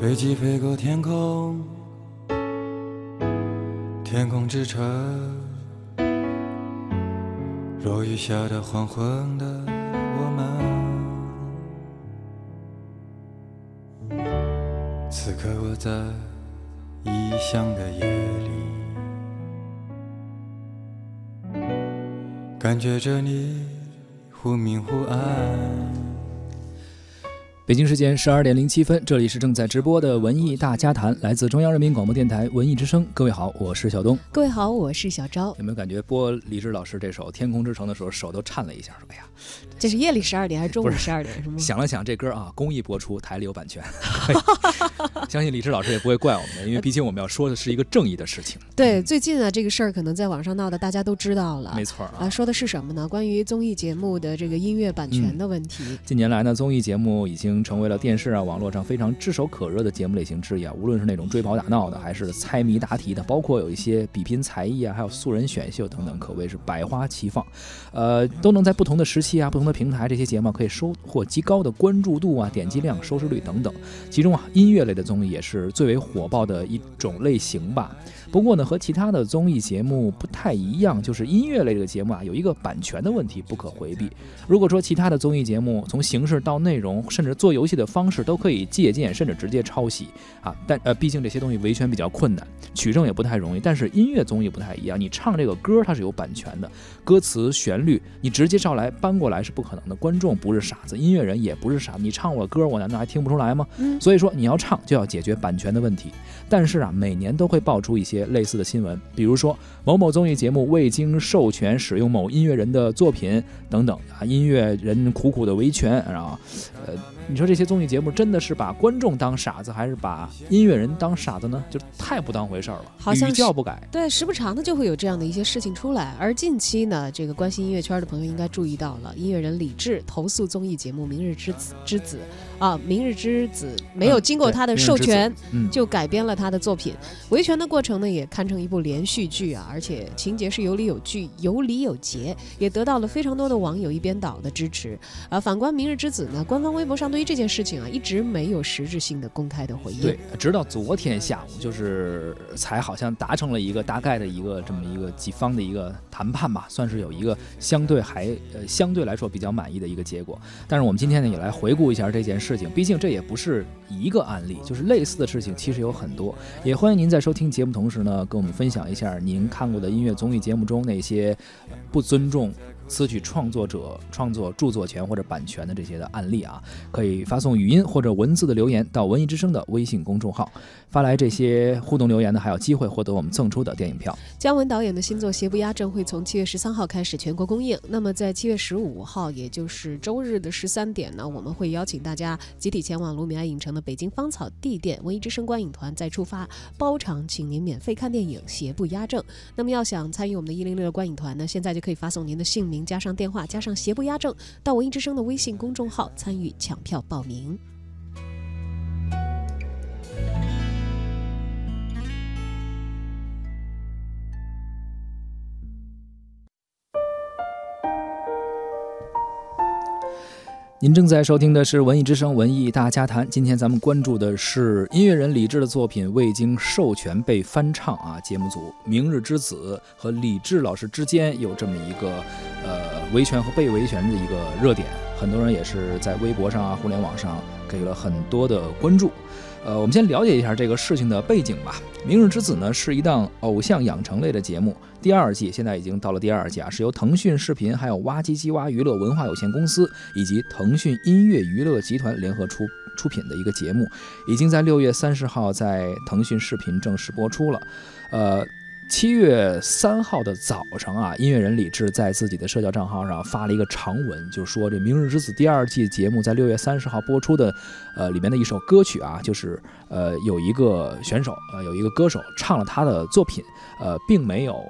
飞机飞过天空，天空之城，落雨下的黄昏的我们，此刻我在异乡的夜里，感觉着你忽明忽暗。北京时间十二点零七分，这里是正在直播的文艺大家谈，来自中央人民广播电台文艺之声。各位好，我是小东。各位好，我是小昭。有没有感觉播李志老师这首《天空之城》的时候，手都颤了一下？说：“哎呀，这是夜里十二点还是中午十二点？是吗？”想了想，这歌啊，公益播出，台里有版权，相信李志老师也不会怪我们的，因为毕竟我们要说的是一个正义的事情。对，最近啊，这个事儿可能在网上闹的，大家都知道了。没错啊，说的是什么呢？关于综艺节目的这个音乐版权的问题。近年来呢，综艺节目已经成为了电视啊。网络上非常炙手可热的节目类型之一啊，无论是那种追跑打闹的，还是猜谜答题的，包括有一些比拼才艺啊，还有素人选秀等等，可谓是百花齐放。呃，都能在不同的时期啊、不同的平台，这些节目可以收获极高的关注度啊、点击量、收视率等等。其中啊，音乐类的综也是最为火爆的一种类型吧。不过呢，和其他的综艺节目不太一样，就是音乐类这个节目啊，有一个版权的问题不可回避。如果说其他的综艺节目从形式到内容，甚至做游戏的方式都可以借鉴，甚至直接抄袭啊，但呃，毕竟这些东西维权比较困难，取证也不太容易。但是音乐综艺不太一样，你唱这个歌它是有版权的，歌词旋律你直接照来搬过来是不可能的。观众不是傻子，音乐人也不是傻子，你唱我歌我难道还听不出来吗？所以说你要唱就要解决版权的问题。但是啊，每年都会爆出一些类似的新闻，比如说某某综艺节目未经授权使用某音乐人的作品等等啊，音乐人苦苦的维权，然后，呃。你说这些综艺节目真的是把观众当傻子，还是把音乐人当傻子呢？就太不当回事儿了，好像语教不改。对，时不常的就会有这样的一些事情出来。而近期呢，这个关心音乐圈的朋友应该注意到了，音乐人李志投诉综艺节目《明日之子》之子啊，《明日之子》没有经过他的授权就改编了他的作品，维权的过程呢也堪称一部连续剧啊，而且情节是有理有据、有理有节，也得到了非常多的网友一边倒的支持。啊，反观《明日之子》呢，官方微博上对。对于这件事情啊，一直没有实质性的公开的回应。对，直到昨天下午，就是才好像达成了一个大概的一个这么一个几方的一个谈判吧，算是有一个相对还呃相对来说比较满意的一个结果。但是我们今天呢也来回顾一下这件事情，毕竟这也不是一个案例，就是类似的事情其实有很多。也欢迎您在收听节目同时呢，跟我们分享一下您看过的音乐综艺节目中那些不尊重。词曲创作者创作著作权或者版权的这些的案例啊，可以发送语音或者文字的留言到文艺之声的微信公众号。发来这些互动留言呢，还有机会获得我们赠出的电影票。姜文导演的新作《邪不压正》会从七月十三号开始全国公映。那么在七月十五号，也就是周日的十三点呢，我们会邀请大家集体前往卢米埃影城的北京芳草地店，文艺之声观影团再出发，包场请您免费看电影《邪不压正》。那么要想参与我们的一零六观影团呢，现在就可以发送您的姓名加上电话加上《邪不压正》到文艺之声的微信公众号参与抢票报名。您正在收听的是《文艺之声·文艺大家谈》。今天咱们关注的是音乐人李志的作品未经授权被翻唱啊。节目组《明日之子》和李志老师之间有这么一个呃维权和被维权的一个热点，很多人也是在微博上啊、互联网上给了很多的关注。呃，我们先了解一下这个事情的背景吧。《明日之子》呢是一档偶像养成类的节目，第二季现在已经到了第二季啊，是由腾讯视频、还有挖机机挖娱乐文化有限公司以及腾讯音乐娱乐集团联合出出品的一个节目，已经在六月三十号在腾讯视频正式播出了。呃。七月三号的早上啊，音乐人李志在自己的社交账号上发了一个长文，就说这《明日之子》第二季节目在六月三十号播出的，呃，里面的一首歌曲啊，就是呃有一个选手呃有一个歌手唱了他的作品，呃，并没有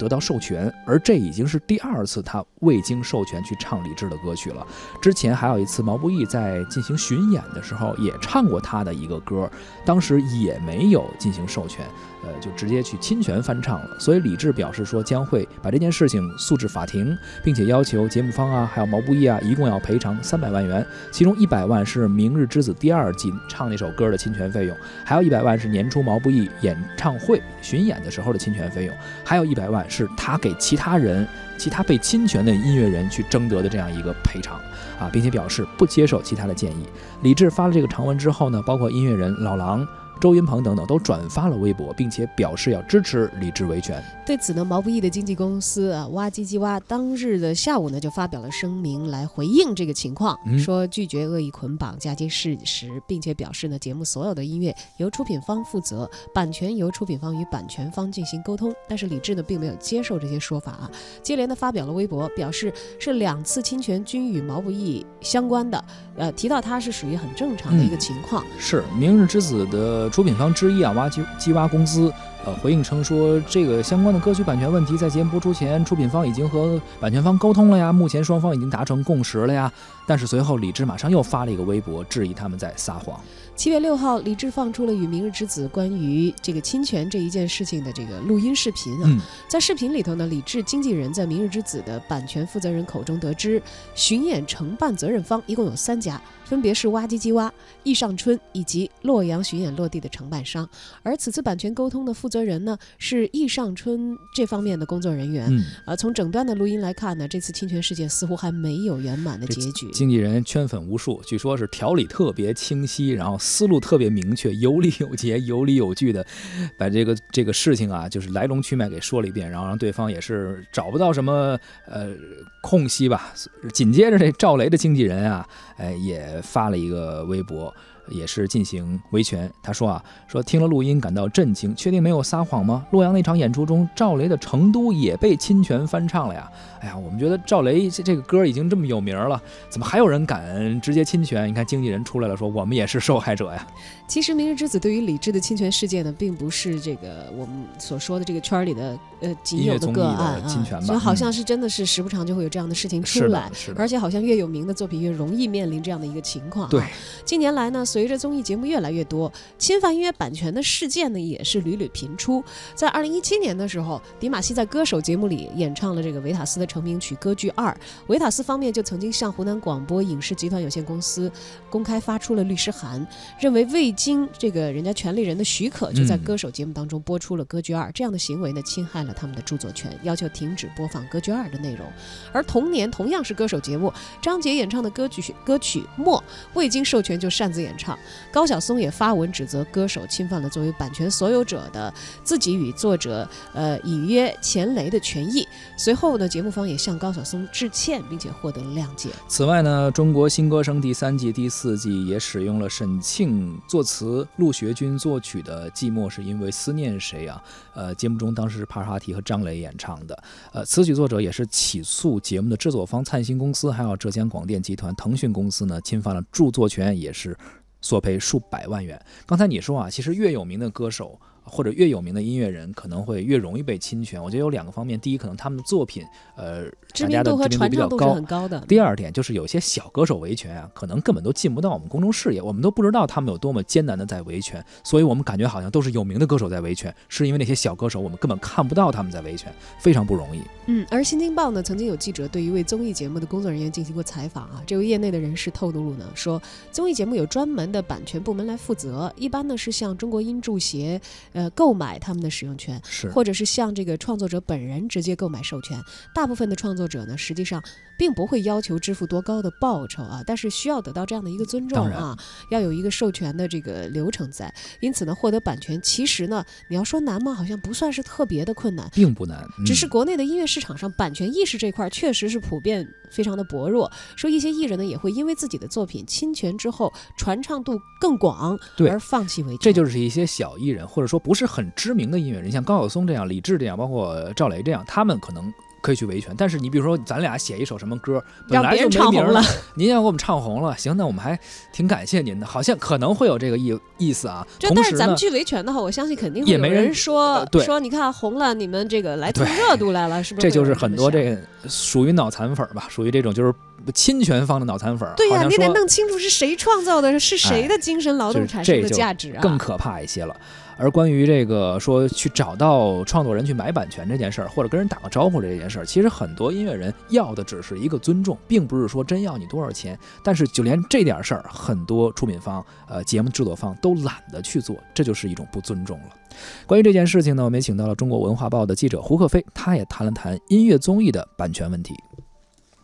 得到授权，而这已经是第二次他未经授权去唱李志的歌曲了。之前还有一次毛不易在进行巡演的时候也唱过他的一个歌，当时也没有进行授权，呃，就直接去侵权翻。唱了。所以李志表示说，将会把这件事情诉至法庭，并且要求节目方啊，还有毛不易啊，一共要赔偿三百万元，其中一百万是《明日之子》第二季唱那首歌的侵权费用，还有一百万是年初毛不易演唱会巡演的时候的侵权费用，还有一百万是他给其他人、其他被侵权的音乐人去征得的这样一个赔偿啊，并且表示不接受其他的建议。李志发了这个长文之后呢，包括音乐人老狼。周云鹏等等都转发了微博，并且表示要支持李志维权。对此呢，毛不易的经纪公司啊，哇唧唧哇，当日的下午呢就发表了声明来回应这个情况，说拒绝恶意捆绑、嫁接事实，并且表示呢，节目所有的音乐由出品方负责，版权由出品方与版权方进行沟通。但是李志呢并没有接受这些说法啊，接连的发表了微博，表示是两次侵权均与毛不易相关的，呃，提到他是属于很正常的一个情况。是《明日之子》的。出品方之一啊，挖机机挖公司，呃，回应称说，这个相关的歌曲版权问题，在节目播出前，出品方已经和版权方沟通了呀，目前双方已经达成共识了呀。但是随后，李志马上又发了一个微博，质疑他们在撒谎。七月六号，李志放出了与《明日之子》关于这个侵权这一件事情的这个录音视频啊，在视频里头呢，李志经纪人在《明日之子》的版权负责人口中得知，巡演承办责任方一共有三家。分别是挖机机挖、易尚春以及洛阳巡演落地的承办商，而此次版权沟通的负责人呢是易尚春这方面的工作人员。嗯，呃，从整段的录音来看呢，这次侵权事件似乎还没有圆满的结局。经纪人圈粉无数，据说是条理特别清晰，然后思路特别明确，有理有节、有理有据的把这个这个事情啊，就是来龙去脉给说了一遍，然后让对方也是找不到什么呃空隙吧。紧接着这赵雷的经纪人啊，哎也。发了一个微博，也是进行维权。他说啊，说听了录音感到震惊，确定没有撒谎吗？洛阳那场演出中，赵雷的《成都》也被侵权翻唱了呀。哎呀，我们觉得赵雷这这个歌已经这么有名了，怎么还有人敢直接侵权？你看经纪人出来了，说我们也是受害者呀。其实《明日之子》对于李志的侵权事件呢，并不是这个我们所说的这个圈里的呃仅有的个案啊，就好像是真的是时不常就会有这样的事情出来，而且好像越有名的作品越容易面临这样的一个情况。对，近年来呢，随随着综艺节目越来越多，侵犯音乐版权的事件呢也是屡屡频出。在二零一七年的时候，迪玛希在歌手节目里演唱了这个维塔斯的成名曲。歌剧二，维塔斯方面就曾经向湖南广播影视集团有限公司公开发出了律师函，认为未经这个人家权利人的许可，就在歌手节目当中播出了歌剧二，这样的行为呢侵害了他们的著作权，要求停止播放歌剧二的内容。而同年同样是歌手节目，张杰演唱的歌曲歌曲默未经授权就擅自演唱，高晓松也发文指责歌手侵犯了作为版权所有者的自己与作者呃以约钱雷的权益。随后呢，节目方也向高晓松致歉，并且获得了谅解。此外呢，《中国新歌声》第三季、第四季也使用了沈庆作词、陆学军作曲的《寂寞是因为思念谁》啊。呃，节目中当时是帕哈提和张磊演唱的。呃，词曲作者也是起诉节目的制作方灿星公司，还有浙江广电集团、腾讯公司呢，侵犯了著作权，也是索赔数百万元。刚才你说啊，其实越有名的歌手。或者越有名的音乐人可能会越容易被侵权，我觉得有两个方面，第一，可能他们的作品，呃，知名度和传唱度是很高的。第二点就是有些小歌手维权啊，可能根本都进不到我们公众视野，我们都不知道他们有多么艰难的在维权，所以我们感觉好像都是有名的歌手在维权，是因为那些小歌手我们根本看不到他们在维权，非常不容易。嗯，而《新京报》呢，曾经有记者对一位综艺节目的工作人员进行过采访啊，这位业内的人士透露呢，说综艺节目有专门的版权部门来负责，一般呢是向中国音著协呃购买他们。的使用权，是或者是向这个创作者本人直接购买授权。大部分的创作者呢，实际上并不会要求支付多高的报酬啊，但是需要得到这样的一个尊重啊，要有一个授权的这个流程在。因此呢，获得版权其实呢，你要说难吗？好像不算是特别的困难，并不难。只是国内的音乐市场上版权意识这块确实是普遍非常的薄弱，说一些艺人呢也会因为自己的作品侵权之后传唱度更广，而放弃维权。这就是一些小艺人，或者说不是很知名。的音乐人像高晓松这样、李志这样，包括赵雷这样，他们可能。可以去维权，但是你比如说，咱俩写一首什么歌，本来就没名了，您要给我们唱红了，行，那我们还挺感谢您的，好像可能会有这个意意思啊。但是咱们去维权的话，我相信肯定会有人说说，你看红了，你们这个来蹭热度来了，是不是？这就是很多这个属于脑残粉吧，属于这种就是侵权方的脑残粉。对呀，你得弄清楚是谁创造的，是谁的精神劳动产生的价值啊，更可怕一些了。而关于这个说去找到创作人去买版权这件事儿，或者跟人打个招呼这件事儿，其实很多音乐人要的只是一个尊重，并不是说真要你多少钱。但是就连这点事儿，很多出品方、呃节目制作方都懒得去做，这就是一种不尊重了。关于这件事情呢，我们也请到了中国文化报的记者胡克飞，他也谈了谈音乐综艺的版权问题。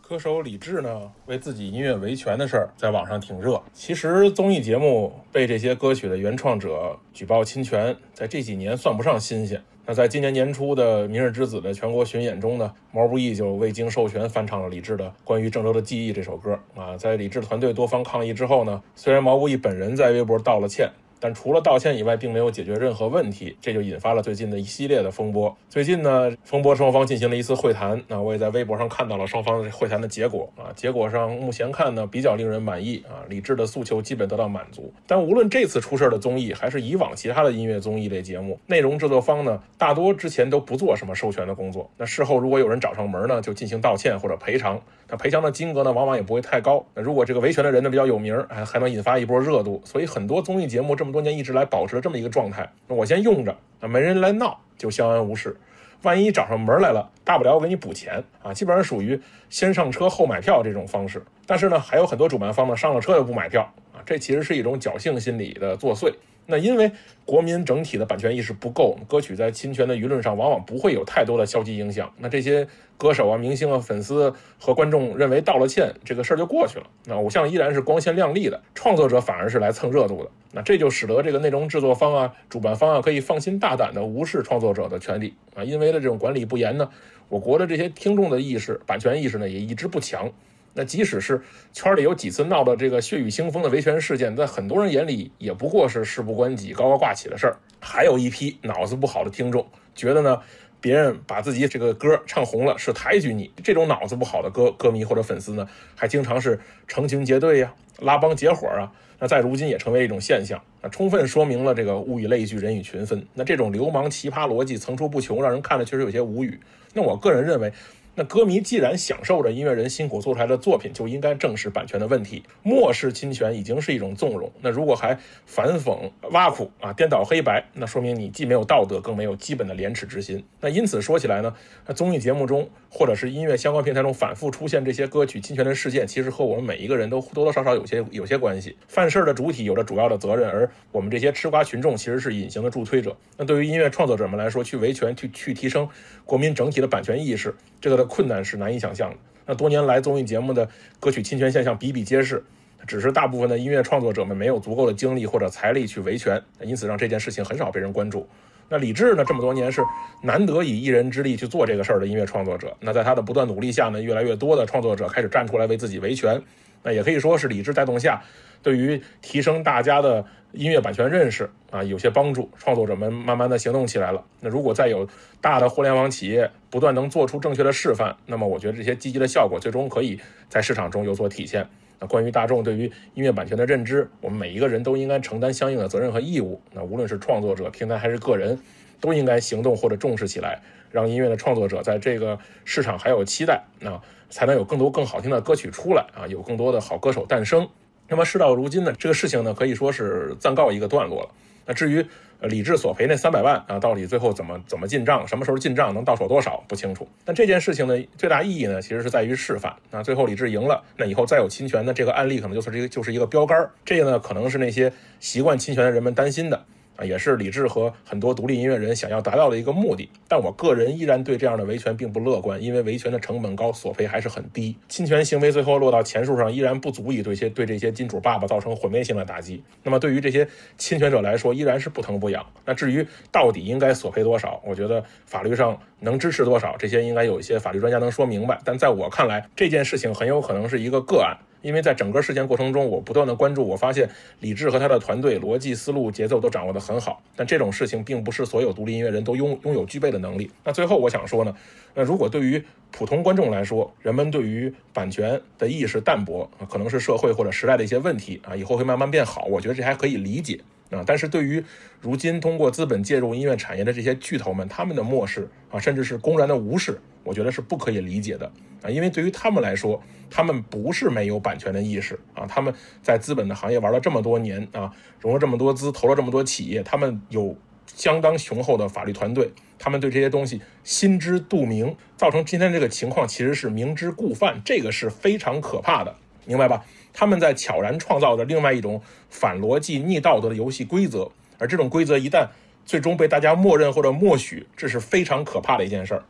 歌手李志呢，为自己音乐维权的事儿在网上挺热。其实综艺节目被这些歌曲的原创者举报侵权，在这几年算不上新鲜。那在今年年初的《明日之子》的全国巡演中呢，毛不易就未经授权翻唱了李志的《关于郑州的记忆》这首歌。啊，在李志团队多方抗议之后呢，虽然毛不易本人在微博道了歉。但除了道歉以外，并没有解决任何问题，这就引发了最近的一系列的风波。最近呢，风波双方进行了一次会谈，那我也在微博上看到了双方会谈的结果啊。结果上目前看呢，比较令人满意啊，李志的诉求基本得到满足。但无论这次出事的综艺，还是以往其他的音乐综艺类节目，内容制作方呢，大多之前都不做什么授权的工作。那事后如果有人找上门呢，就进行道歉或者赔偿。那赔偿的金额呢，往往也不会太高。那如果这个维权的人呢比较有名，还还能引发一波热度。所以很多综艺节目这么这么多年一直来保持这么一个状态。我先用着，那没人来闹就相安无事。万一找上门来了，大不了我给你补钱啊。基本上属于先上车后买票这种方式。但是呢，还有很多主办方呢上了车又不买票啊，这其实是一种侥幸心理的作祟。那因为国民整体的版权意识不够，歌曲在侵权的舆论上往往不会有太多的消极影响。那这些歌手啊、明星啊、粉丝和观众认为道了歉，这个事儿就过去了。那偶像依然是光鲜亮丽的，创作者反而是来蹭热度的。那这就使得这个内容制作方啊、主办方啊可以放心大胆的无视创作者的权利啊。因为的这种管理不严呢，我国的这些听众的意识、版权意识呢也一直不强。那即使是圈里有几次闹的这个血雨腥风的维权事件，在很多人眼里也不过是事不关己高高挂起的事儿。还有一批脑子不好的听众，觉得呢，别人把自己这个歌唱红了是抬举你。这种脑子不好的歌歌迷或者粉丝呢，还经常是成群结队呀、拉帮结伙啊。那在如今也成为一种现象，那充分说明了这个物以类聚，人以群分。那这种流氓奇葩逻辑层出不穷，让人看了确实有些无语。那我个人认为。那歌迷既然享受着音乐人辛苦做出来的作品，就应该正视版权的问题。漠视侵权已经是一种纵容。那如果还反讽、挖苦啊、颠倒黑白，那说明你既没有道德，更没有基本的廉耻之心。那因此说起来呢，那综艺节目中或者是音乐相关平台中反复出现这些歌曲侵权的事件，其实和我们每一个人都多多少少有些有些关系。犯事儿的主体有着主要的责任，而我们这些吃瓜群众其实是隐形的助推者。那对于音乐创作者们来说，去维权、去去提升国民整体的版权意识，这个的。困难是难以想象的。那多年来，综艺节目的歌曲侵权现象比比皆是，只是大部分的音乐创作者们没有足够的精力或者财力去维权，因此让这件事情很少被人关注。那李志呢？这么多年是难得以一人之力去做这个事儿的音乐创作者。那在他的不断努力下呢，越来越多的创作者开始站出来为自己维权。那也可以说是李志带动下，对于提升大家的。音乐版权认识啊，有些帮助，创作者们慢慢的行动起来了。那如果再有大的互联网企业不断能做出正确的示范，那么我觉得这些积极的效果最终可以在市场中有所体现。那关于大众对于音乐版权的认知，我们每一个人都应该承担相应的责任和义务。那无论是创作者、平台还是个人，都应该行动或者重视起来，让音乐的创作者在这个市场还有期待，那才能有更多更好听的歌曲出来啊，有更多的好歌手诞生。那么事到如今呢，这个事情呢可以说是暂告一个段落了。那至于李志索赔那三百万啊，到底最后怎么怎么进账，什么时候进账，能到手多少不清楚。但这件事情的，最大意义呢，其实是在于示范。那最后李志赢了，那以后再有侵权的这个案例，可能就是一个就是一个标杆儿。这个呢，可能是那些习惯侵权的人们担心的。啊，也是李志和很多独立音乐人想要达到的一个目的。但我个人依然对这样的维权并不乐观，因为维权的成本高，索赔还是很低。侵权行为最后落到钱数上，依然不足以对些对这些金主爸爸造成毁灭性的打击。那么对于这些侵权者来说，依然是不疼不痒。那至于到底应该索赔多少，我觉得法律上能支持多少，这些应该有一些法律专家能说明白。但在我看来，这件事情很有可能是一个个案。因为在整个事件过程中，我不断的关注，我发现李志和他的团队逻辑思路、节奏都掌握得很好。但这种事情并不是所有独立音乐人都拥拥有具备的能力。那最后我想说呢，那如果对于普通观众来说，人们对于版权的意识淡薄，可能是社会或者时代的一些问题啊，以后会慢慢变好，我觉得这还可以理解。啊。但是对于如今通过资本介入音乐产业的这些巨头们，他们的漠视啊，甚至是公然的无视，我觉得是不可以理解的啊。因为对于他们来说，他们不是没有版权的意识啊，他们在资本的行业玩了这么多年啊，融了这么多资，投了这么多企业，他们有相当雄厚的法律团队，他们对这些东西心知肚明，造成今天这个情况其实是明知故犯，这个是非常可怕的，明白吧？他们在悄然创造着另外一种反逻辑、逆道德的游戏规则，而这种规则一旦最终被大家默认或者默许，这是非常可怕的一件事儿。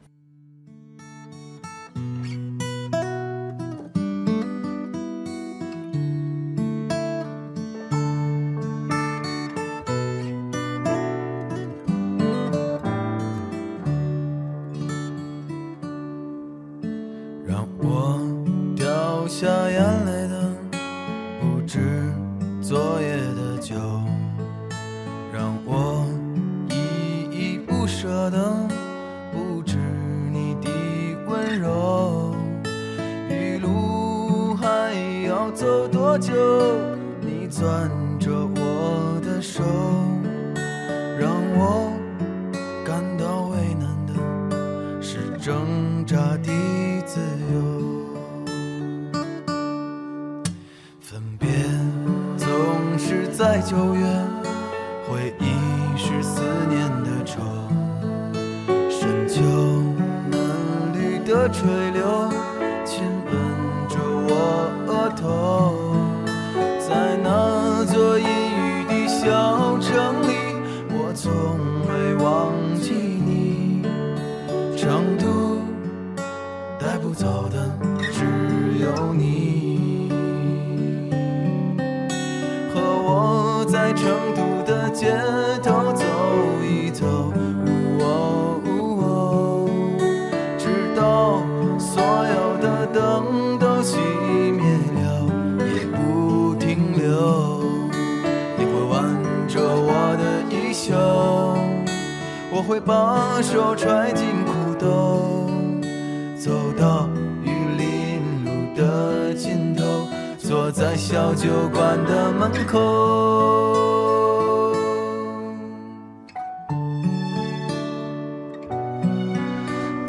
让我掉下眼泪就，让我依依不舍的不止你的温柔。一路还要走多久？你攥着我的手，九月，回忆是思念的愁。深秋嫩绿的垂柳，会把手揣进裤兜，走到玉林路的尽头，坐在小酒馆的门口。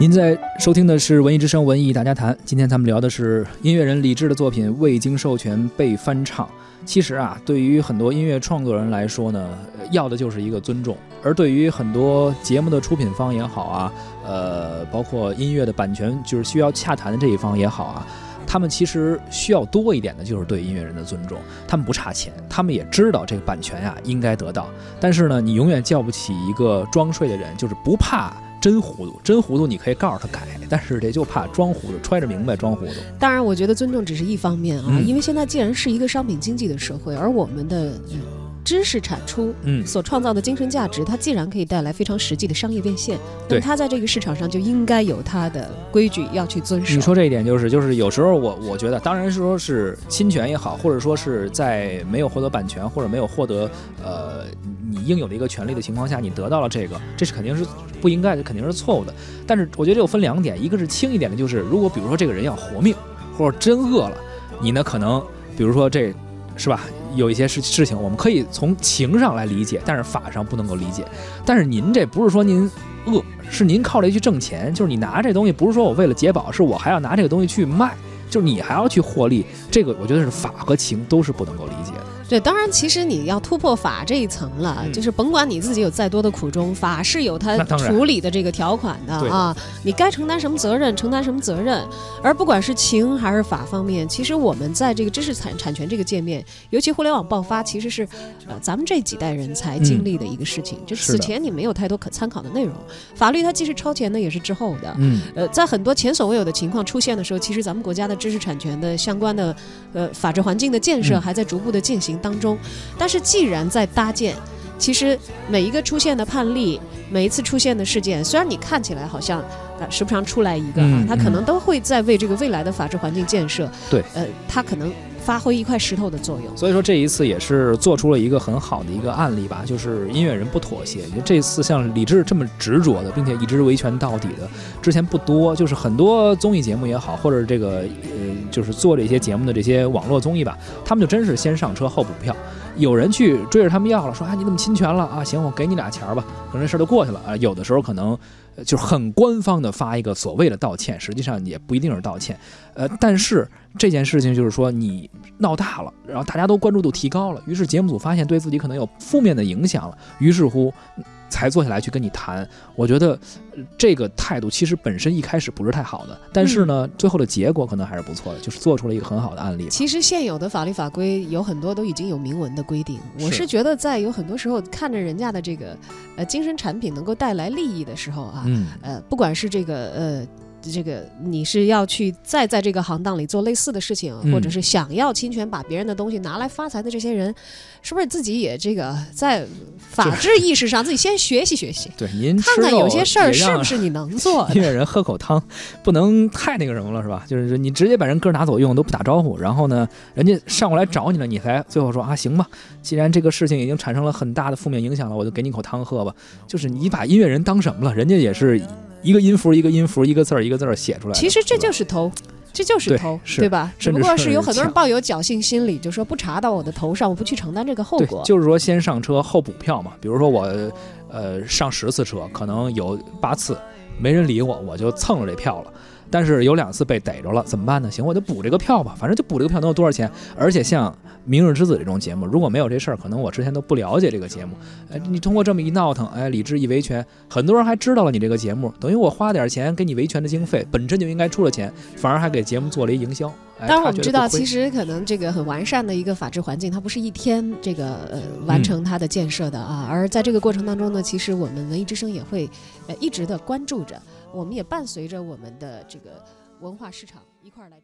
您在收听的是《文艺之声·文艺大家谈》，今天咱们聊的是音乐人李志的作品未经授权被翻唱。其实啊，对于很多音乐创作人来说呢，要的就是一个尊重；而对于很多节目的出品方也好啊，呃，包括音乐的版权就是需要洽谈的这一方也好啊，他们其实需要多一点的就是对音乐人的尊重。他们不差钱，他们也知道这个版权呀、应该得到，但是呢，你永远叫不起一个装睡的人，就是不怕。真糊涂，真糊涂，你可以告诉他改，但是这就怕装糊涂，揣着明白装糊涂。当然，我觉得尊重只是一方面啊，嗯因为现在既然是一个商品经济的社会，而我们的嗯知识产出嗯，所创造的精神价值，它既然可以带来非常实际的商业变现，那对它在这个市场上就应该有它的规矩要去遵守。你说这一点就是，就是有时候我我觉得，当然是说是侵权也好，或者说是在没有获得版权或者没有获得呃你应有的一个权利的情况下，你得到了这个，这是肯定是不应该的，肯定是错误的。但是我觉得这有分两点，一个是轻一点的，就是如果比如说这个人要活命，或者真饿了，你呢可能比如说这是吧，有一些事事情我们可以从情上来理解，但是法上不能够理解。但是您这不是说您饿，是您靠这去挣钱，就是你拿这东西不是说我为了解饱，是我还要拿这个东西去卖，就是你还要去获利，这个我觉得是法和情都是不能够理解的。对，当然，其实你要突破法这一层了，嗯就是甭管你自己有再多的苦衷，法是有它处理的这个条款的啊。你该承担什么责任，承担什么责任。而不管是情还是法方面，其实我们在这个知识产产权这个界面，尤其互联网爆发，其实是呃咱们这几代人才经历的一个事情。就是此前你没有太多可参考的内容，法律它既是超前的，也是滞后的。嗯，呃，在很多前所未有的情况出现的时候，其实咱们国家的知识产权的相关的呃法治环境的建设嗯还在逐步的进行当中。但是既然在搭建，其实每一个出现的判例，每一次出现的事件，虽然你看起来好像呃时不常出来一个啊嗯，它可能都会在为这个未来的法治环境建设，对，呃，它可能发挥一块石头的作用。所以说这一次也是做出了一个很好的一个案例吧，就是音乐人不妥协。就这次像李志这么执着的，并且一直维权到底的，之前不多。就是很多综艺节目也好，或者这个呃，就是做这些节目的这些网络综艺吧，他们就真是先上车后补票。有人去追着他们要了，说啊你怎么侵权了啊？行，我给你俩钱儿吧，可能这事儿就过去了啊。有的时候可能就很官方的发一个所谓的道歉，实际上也不一定是道歉。呃，但是这件事情就是说你闹大了，然后大家都关注度提高了，于是节目组发现对自己可能有负面的影响了，于是乎才坐下来去跟你谈。我觉得呃这个态度其实本身一开始不是太好的，但是呢，最后的结果可能还是不错的，就是做出了一个很好的案例。其实现有的法律法规有很多都已经有明文的规定。我是是觉得在有很多时候看着人家的这个呃精神产品能够带来利益的时候啊，嗯，呃，不管是这个呃。这个你是要去再在这个行当里做类似的事情，嗯或者是想要侵权把别人的东西拿来发财的这些人，是不是自己也这个在法治意识上自己先学习学习，对，您看看有些事儿是不是你能做？音乐人喝口汤，不能太那个什么了，是吧？就是你直接把人歌拿走用，都不打招呼，然后呢，人家上过来找你了，你才最后说啊，行吧，既然这个事情已经产生了很大的负面影响了，我就给你口汤喝吧。就是你把音乐人当什么了？人家也是一个音符一个音符，一个字儿一个字儿写出来。其实这就是偷，这就是对偷，是对吧？只不过是有很多人抱有侥幸心理，就说不查到我的头上，我不去承担这个后果。，就是说先上车后补票嘛。比如说我，呃，上十次车，可能有八次没人理我，我就蹭了这票了。但是有两次被逮着了，怎么办呢？行，我就补这个票吧，反正就补这个票能有多少钱？而且像《明日之子》这种节目，如果没有这事儿，可能我之前都不了解这个节目。哎，你通过这么一闹腾，哎，李智一维权，很多人还知道了你这个节目，等于我花点钱给你维权的经费，本身就应该出了钱，反而还给节目做了一营销。哎、当然，我们知道，其实可能这个很完善的一个法治环境，它不是一天这个呃嗯完成它的建设的啊。而在这个过程当中呢，其实我们文艺之声也会呃一直的关注着，我们也伴随着我们的这个文化市场一块儿来。